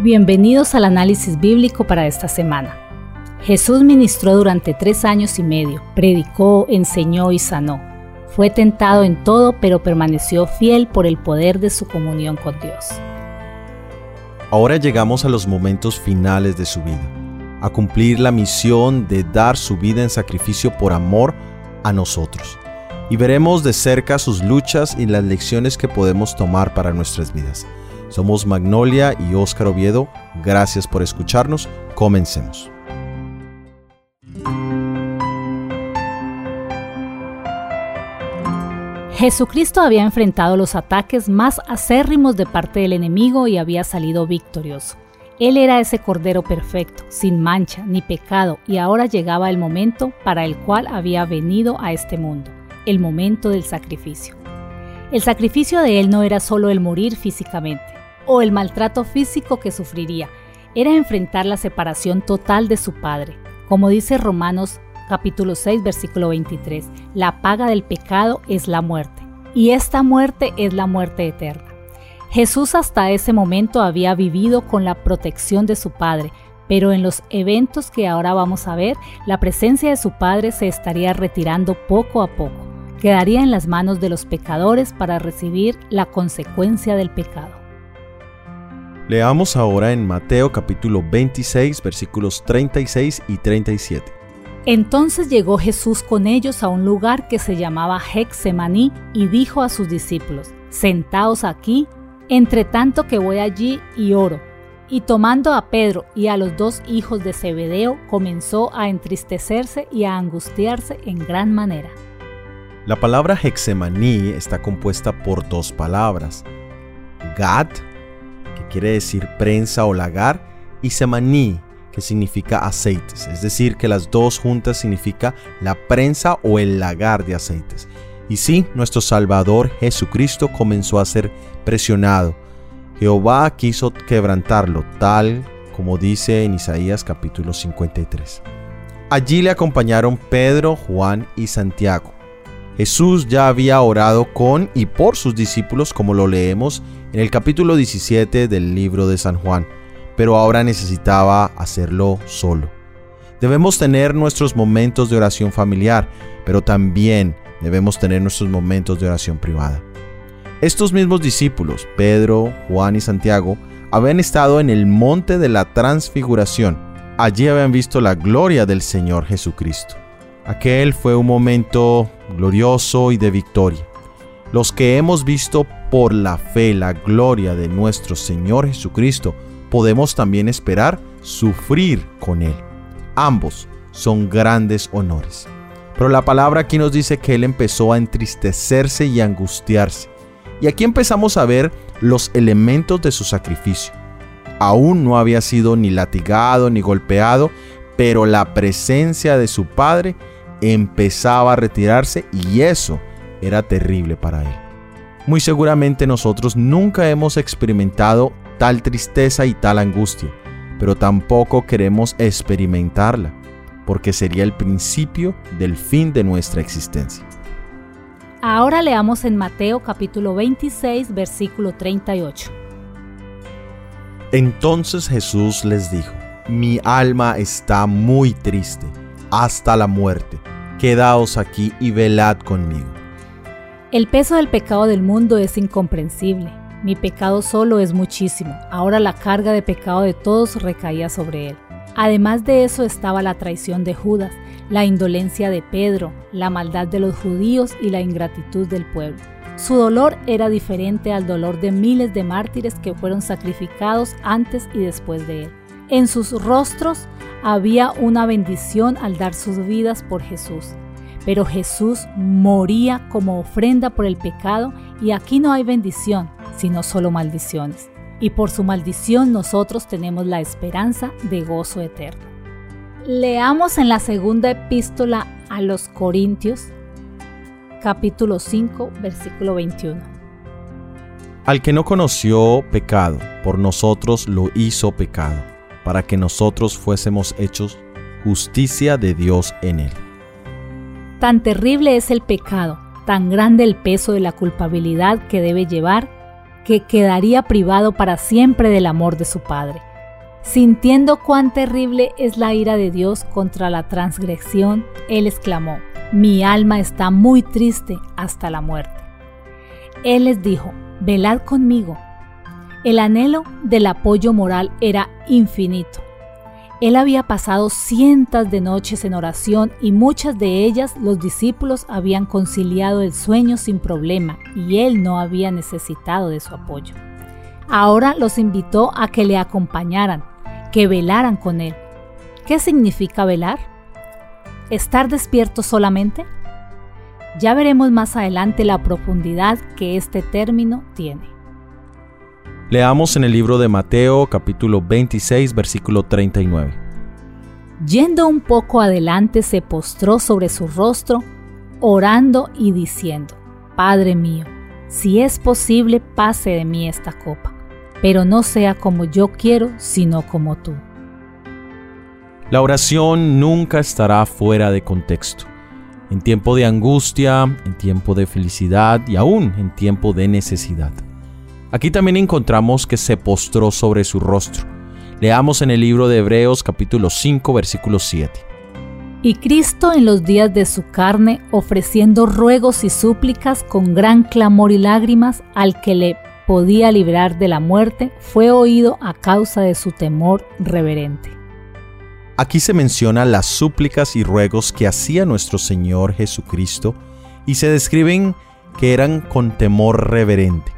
Bienvenidos al análisis bíblico para esta semana. Jesús ministró durante tres años y medio, predicó, enseñó y sanó. Fue tentado en todo, pero permaneció fiel por el poder de su comunión con Dios. Ahora llegamos a los momentos finales de su vida, a cumplir la misión de dar su vida en sacrificio por amor a nosotros. Y veremos de cerca sus luchas y las lecciones que podemos tomar para nuestras vidas. Somos Magnolia y Óscar Oviedo. Gracias por escucharnos. Comencemos. Jesucristo había enfrentado los ataques más acérrimos de parte del enemigo y había salido victorioso. Él era ese Cordero perfecto, sin mancha ni pecado, y ahora llegaba el momento para el cual había venido a este mundo, el momento del sacrificio. El sacrificio de Él no era solo el morir físicamente, o el maltrato físico que sufriría, era enfrentar la separación total de su Padre. Como dice Romanos capítulo 6 versículo 23, la paga del pecado es la muerte, y esta muerte es la muerte eterna. Jesús hasta ese momento había vivido con la protección de su Padre, pero en los eventos que ahora vamos a ver, la presencia de su Padre se estaría retirando poco a poco. Quedaría en las manos de los pecadores para recibir la consecuencia del pecado. Leamos ahora en Mateo capítulo 26 versículos 36 y 37. Entonces llegó Jesús con ellos a un lugar que se llamaba Hexemaní y dijo a sus discípulos, Sentaos aquí, entre tanto que voy allí y oro. Y tomando a Pedro y a los dos hijos de Zebedeo, comenzó a entristecerse y a angustiarse en gran manera. La palabra Hexemaní está compuesta por dos palabras, Gad quiere decir prensa o lagar, y semaní, que significa aceites, es decir, que las dos juntas significa la prensa o el lagar de aceites. Y sí, nuestro Salvador Jesucristo comenzó a ser presionado. Jehová quiso quebrantarlo, tal como dice en Isaías capítulo 53. Allí le acompañaron Pedro, Juan y Santiago. Jesús ya había orado con y por sus discípulos como lo leemos en el capítulo 17 del libro de San Juan, pero ahora necesitaba hacerlo solo. Debemos tener nuestros momentos de oración familiar, pero también debemos tener nuestros momentos de oración privada. Estos mismos discípulos, Pedro, Juan y Santiago, habían estado en el monte de la transfiguración. Allí habían visto la gloria del Señor Jesucristo. Aquel fue un momento glorioso y de victoria. Los que hemos visto por la fe la gloria de nuestro Señor Jesucristo, podemos también esperar sufrir con Él. Ambos son grandes honores. Pero la palabra aquí nos dice que Él empezó a entristecerse y angustiarse. Y aquí empezamos a ver los elementos de su sacrificio. Aún no había sido ni latigado ni golpeado, pero la presencia de su Padre empezaba a retirarse y eso era terrible para él. Muy seguramente nosotros nunca hemos experimentado tal tristeza y tal angustia, pero tampoco queremos experimentarla, porque sería el principio del fin de nuestra existencia. Ahora leamos en Mateo capítulo 26 versículo 38. Entonces Jesús les dijo, mi alma está muy triste hasta la muerte. Quedaos aquí y velad conmigo. El peso del pecado del mundo es incomprensible. Mi pecado solo es muchísimo. Ahora la carga de pecado de todos recaía sobre él. Además de eso estaba la traición de Judas, la indolencia de Pedro, la maldad de los judíos y la ingratitud del pueblo. Su dolor era diferente al dolor de miles de mártires que fueron sacrificados antes y después de él. En sus rostros había una bendición al dar sus vidas por Jesús. Pero Jesús moría como ofrenda por el pecado y aquí no hay bendición, sino solo maldiciones. Y por su maldición nosotros tenemos la esperanza de gozo eterno. Leamos en la segunda epístola a los Corintios, capítulo 5, versículo 21. Al que no conoció pecado, por nosotros lo hizo pecado para que nosotros fuésemos hechos justicia de Dios en él. Tan terrible es el pecado, tan grande el peso de la culpabilidad que debe llevar, que quedaría privado para siempre del amor de su Padre. Sintiendo cuán terrible es la ira de Dios contra la transgresión, él exclamó, mi alma está muy triste hasta la muerte. Él les dijo, velad conmigo. El anhelo del apoyo moral era infinito. Él había pasado cientos de noches en oración y muchas de ellas los discípulos habían conciliado el sueño sin problema y él no había necesitado de su apoyo. Ahora los invitó a que le acompañaran, que velaran con él. ¿Qué significa velar? ¿Estar despierto solamente? Ya veremos más adelante la profundidad que este término tiene. Leamos en el libro de Mateo capítulo 26 versículo 39. Yendo un poco adelante se postró sobre su rostro, orando y diciendo, Padre mío, si es posible pase de mí esta copa, pero no sea como yo quiero, sino como tú. La oración nunca estará fuera de contexto. En tiempo de angustia, en tiempo de felicidad y aún en tiempo de necesidad. Aquí también encontramos que se postró sobre su rostro. Leamos en el libro de Hebreos capítulo 5 versículo 7. Y Cristo en los días de su carne, ofreciendo ruegos y súplicas con gran clamor y lágrimas al que le podía librar de la muerte, fue oído a causa de su temor reverente. Aquí se menciona las súplicas y ruegos que hacía nuestro Señor Jesucristo y se describen que eran con temor reverente.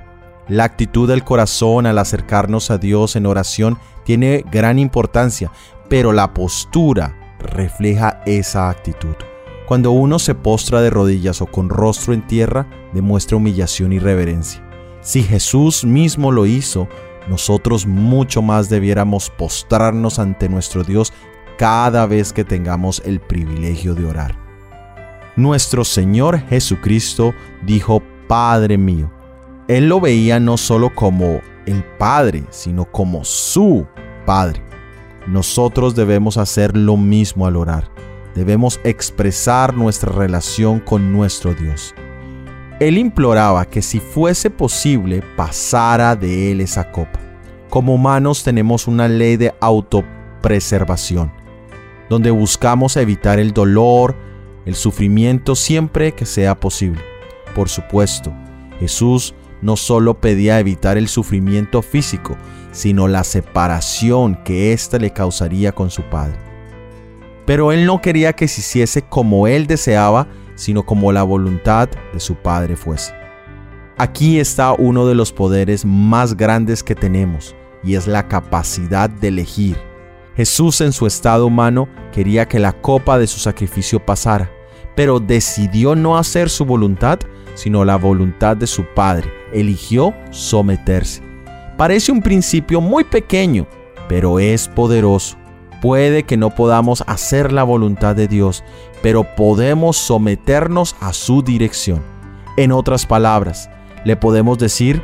La actitud del corazón al acercarnos a Dios en oración tiene gran importancia, pero la postura refleja esa actitud. Cuando uno se postra de rodillas o con rostro en tierra, demuestra humillación y reverencia. Si Jesús mismo lo hizo, nosotros mucho más debiéramos postrarnos ante nuestro Dios cada vez que tengamos el privilegio de orar. Nuestro Señor Jesucristo dijo, Padre mío. Él lo veía no solo como el Padre, sino como su Padre. Nosotros debemos hacer lo mismo al orar. Debemos expresar nuestra relación con nuestro Dios. Él imploraba que si fuese posible pasara de él esa copa. Como humanos tenemos una ley de autopreservación donde buscamos evitar el dolor, el sufrimiento siempre que sea posible. Por supuesto, Jesús no solo pedía evitar el sufrimiento físico, sino la separación que ésta le causaría con su Padre. Pero él no quería que se hiciese como él deseaba, sino como la voluntad de su Padre fuese. Aquí está uno de los poderes más grandes que tenemos, y es la capacidad de elegir Jesús en su estado humano quería que la copa de su sacrificio pasara, pero decidió no hacer su voluntad, sino la voluntad de su Padre. Eligió someterse. Parece un principio muy pequeño, pero es poderoso. Puede que no podamos hacer la voluntad de Dios, pero podemos someternos a su dirección. En otras palabras, le podemos decir,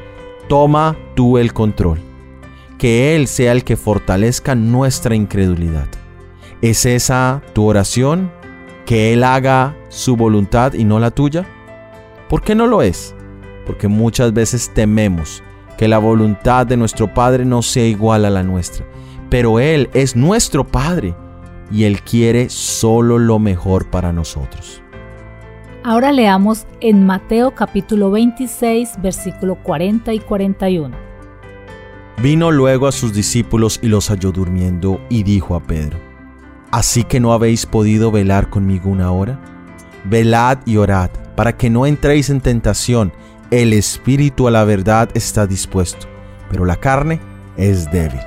toma tú el control que Él sea el que fortalezca nuestra incredulidad. ¿Es esa tu oración? ¿Que Él haga su voluntad y no la tuya? ¿Por qué no lo es? Porque muchas veces tememos que la voluntad de nuestro Padre no sea igual a la nuestra. Pero Él es nuestro Padre y Él quiere solo lo mejor para nosotros. Ahora leamos en Mateo capítulo 26 versículo 40 y 41. Vino luego a sus discípulos y los halló durmiendo y dijo a Pedro, ¿Así que no habéis podido velar conmigo una hora? Velad y orad, para que no entréis en tentación. El espíritu a la verdad está dispuesto, pero la carne es débil.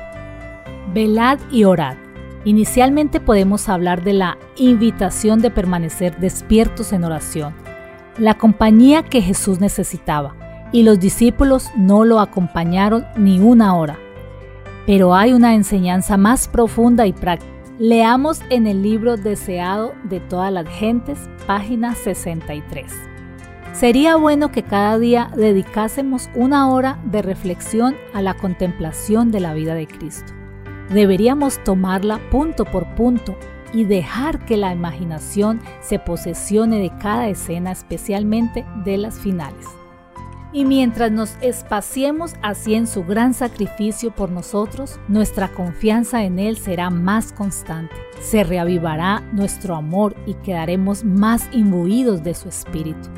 Velad y orad. Inicialmente podemos hablar de la invitación de permanecer despiertos en oración, la compañía que Jesús necesitaba y los discípulos no lo acompañaron ni una hora. Pero hay una enseñanza más profunda y práctica. Leamos en el libro Deseado de todas las gentes, página 63. Sería bueno que cada día dedicásemos una hora de reflexión a la contemplación de la vida de Cristo. Deberíamos tomarla punto por punto y dejar que la imaginación se posesione de cada escena, especialmente de las finales. Y mientras nos espaciemos así en su gran sacrificio por nosotros, nuestra confianza en Él será más constante. Se reavivará nuestro amor y quedaremos más imbuidos de su espíritu.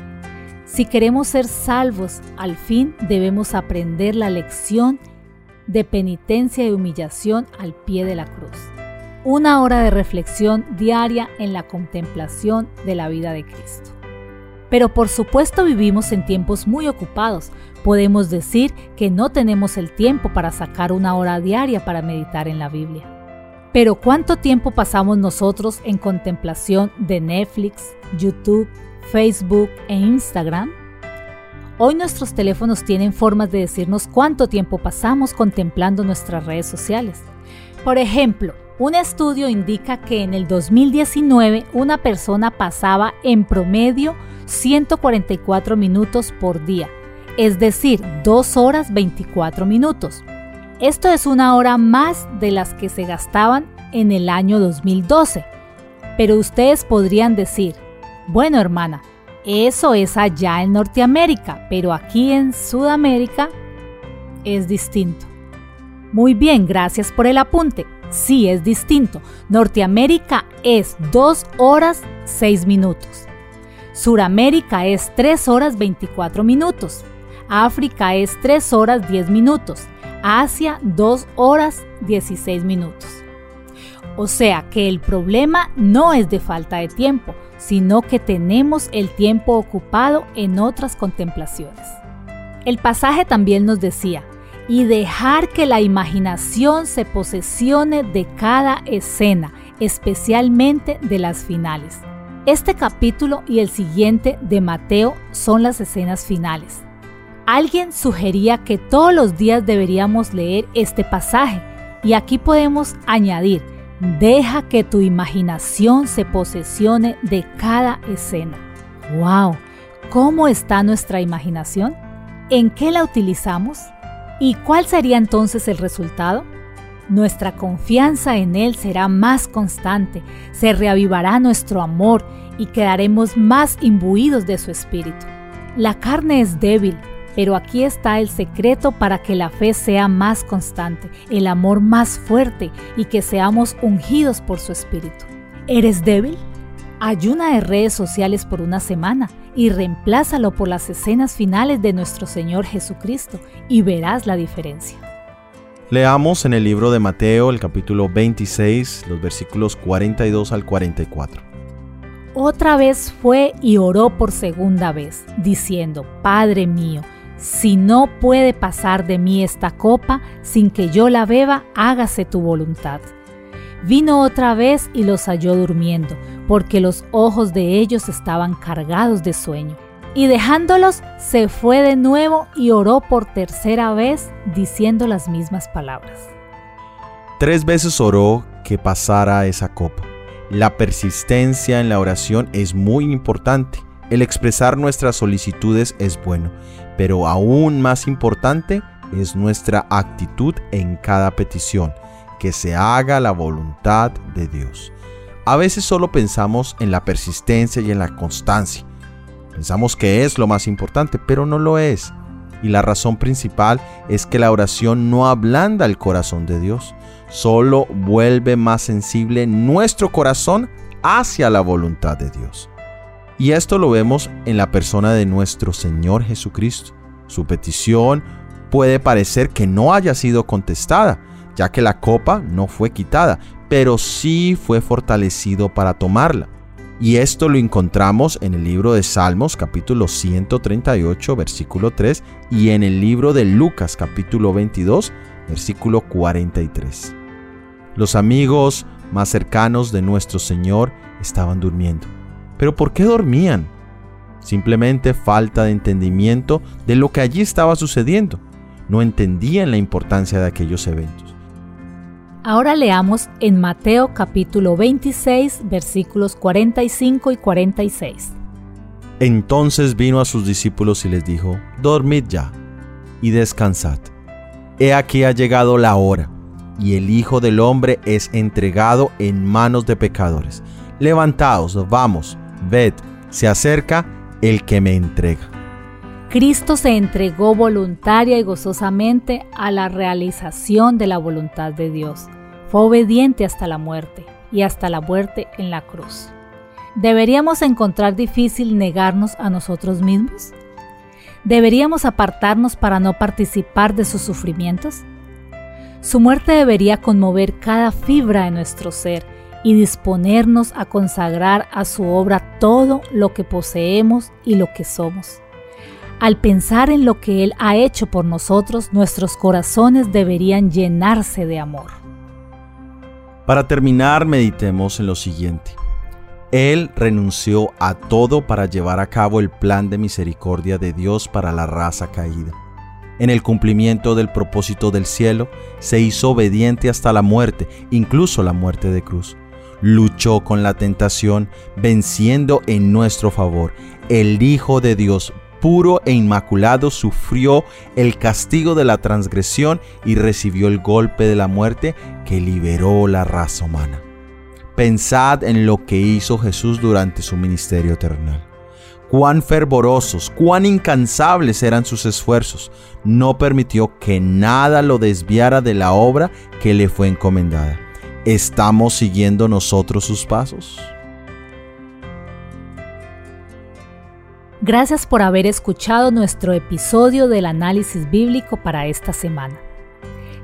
Si queremos ser salvos, al fin debemos aprender la lección de penitencia y humillación al pie de la cruz. Una hora de reflexión diaria en la contemplación de la vida de Cristo. Pero por supuesto vivimos en tiempos muy ocupados. Podemos decir que no tenemos el tiempo para sacar una hora diaria para meditar en la Biblia. Pero ¿cuánto tiempo pasamos nosotros en contemplación de Netflix, YouTube, Facebook e Instagram? Hoy nuestros teléfonos tienen formas de decirnos cuánto tiempo pasamos contemplando nuestras redes sociales. Por ejemplo, un estudio indica que en el 2019 una persona pasaba en promedio 144 minutos por día, es decir, 2 horas 24 minutos. Esto es una hora más de las que se gastaban en el año 2012. Pero ustedes podrían decir, bueno hermana, eso es allá en Norteamérica, pero aquí en Sudamérica es distinto. Muy bien, gracias por el apunte sí es distinto. Norteamérica es 2 horas 6 minutos. Suramérica es 3 horas 24 minutos. África es 3 horas 10 minutos. Asia 2 horas 16 minutos. O sea que el problema no es de falta de tiempo, sino que tenemos el tiempo ocupado en otras contemplaciones. El pasaje también nos decía, y dejar que la imaginación se posesione de cada escena, especialmente de las finales. Este capítulo y el siguiente de Mateo son las escenas finales. Alguien sugería que todos los días deberíamos leer este pasaje y aquí podemos añadir, deja que tu imaginación se posesione de cada escena. ¡Wow! ¿Cómo está nuestra imaginación? ¿En qué la utilizamos? ¿Y cuál sería entonces el resultado? Nuestra confianza en Él será más constante, se reavivará nuestro amor y quedaremos más imbuidos de su espíritu. La carne es débil, pero aquí está el secreto para que la fe sea más constante, el amor más fuerte y que seamos ungidos por su espíritu. ¿Eres débil? Ayuna de redes sociales por una semana y reemplázalo por las escenas finales de nuestro Señor Jesucristo y verás la diferencia. Leamos en el libro de Mateo el capítulo 26, los versículos 42 al 44. Otra vez fue y oró por segunda vez, diciendo, Padre mío, si no puede pasar de mí esta copa sin que yo la beba, hágase tu voluntad. Vino otra vez y los halló durmiendo, porque los ojos de ellos estaban cargados de sueño. Y dejándolos, se fue de nuevo y oró por tercera vez, diciendo las mismas palabras. Tres veces oró que pasara esa copa. La persistencia en la oración es muy importante. El expresar nuestras solicitudes es bueno, pero aún más importante es nuestra actitud en cada petición, que se haga la voluntad de Dios. A veces solo pensamos en la persistencia y en la constancia. Pensamos que es lo más importante, pero no lo es. Y la razón principal es que la oración no ablanda el corazón de Dios, solo vuelve más sensible nuestro corazón hacia la voluntad de Dios. Y esto lo vemos en la persona de nuestro Señor Jesucristo. Su petición puede parecer que no haya sido contestada, ya que la copa no fue quitada, pero sí fue fortalecido para tomarla. Y esto lo encontramos en el libro de Salmos capítulo 138 versículo 3 y en el libro de Lucas capítulo 22 versículo 43. Los amigos más cercanos de nuestro Señor estaban durmiendo. ¿Pero por qué dormían? Simplemente falta de entendimiento de lo que allí estaba sucediendo. No entendían la importancia de aquellos eventos. Ahora leamos en Mateo capítulo 26 versículos 45 y 46. Entonces vino a sus discípulos y les dijo, Dormid ya y descansad. He aquí ha llegado la hora, y el Hijo del Hombre es entregado en manos de pecadores. Levantaos, vamos, ved, se acerca el que me entrega. Cristo se entregó voluntaria y gozosamente a la realización de la voluntad de Dios. Fue obediente hasta la muerte y hasta la muerte en la cruz. ¿Deberíamos encontrar difícil negarnos a nosotros mismos? ¿Deberíamos apartarnos para no participar de sus sufrimientos? Su muerte debería conmover cada fibra de nuestro ser y disponernos a consagrar a su obra todo lo que poseemos y lo que somos. Al pensar en lo que Él ha hecho por nosotros, nuestros corazones deberían llenarse de amor. Para terminar, meditemos en lo siguiente. Él renunció a todo para llevar a cabo el plan de misericordia de Dios para la raza caída. En el cumplimiento del propósito del cielo, se hizo obediente hasta la muerte, incluso la muerte de cruz. Luchó con la tentación, venciendo en nuestro favor. El Hijo de Dios puro e inmaculado sufrió el castigo de la transgresión y recibió el golpe de la muerte que liberó la raza humana. Pensad en lo que hizo Jesús durante su ministerio terrenal. Cuán fervorosos, cuán incansables eran sus esfuerzos. No permitió que nada lo desviara de la obra que le fue encomendada. ¿Estamos siguiendo nosotros sus pasos? Gracias por haber escuchado nuestro episodio del análisis bíblico para esta semana.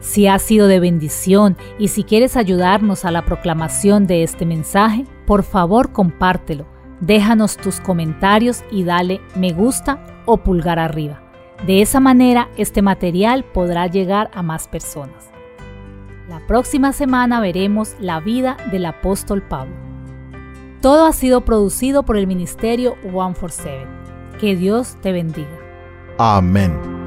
Si ha sido de bendición y si quieres ayudarnos a la proclamación de este mensaje, por favor compártelo, déjanos tus comentarios y dale me gusta o pulgar arriba. De esa manera este material podrá llegar a más personas. La próxima semana veremos la vida del apóstol Pablo. Todo ha sido producido por el ministerio One for Seven. Que Dios te bendiga. Amén.